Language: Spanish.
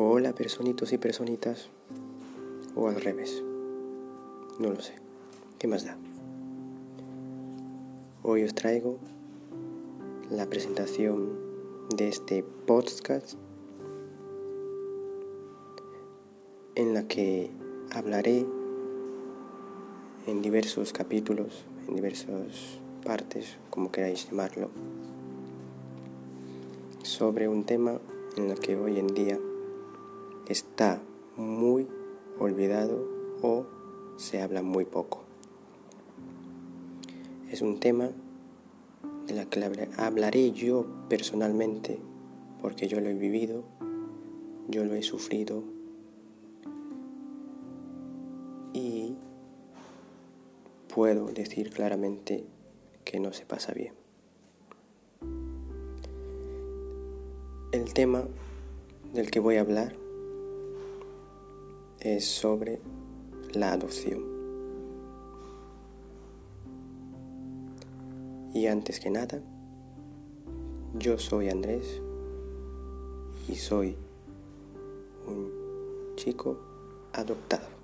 hola personitos y personitas. O al revés. No lo sé. ¿Qué más da? Hoy os traigo la presentación de este podcast en la que hablaré en diversos capítulos, en diversas partes, como queráis llamarlo, sobre un tema en el que hoy en día está muy olvidado o se habla muy poco. Es un tema de la que hablaré yo personalmente porque yo lo he vivido, yo lo he sufrido y puedo decir claramente que no se pasa bien. El tema del que voy a hablar es sobre la adopción. Y antes que nada, yo soy Andrés y soy un chico adoptado.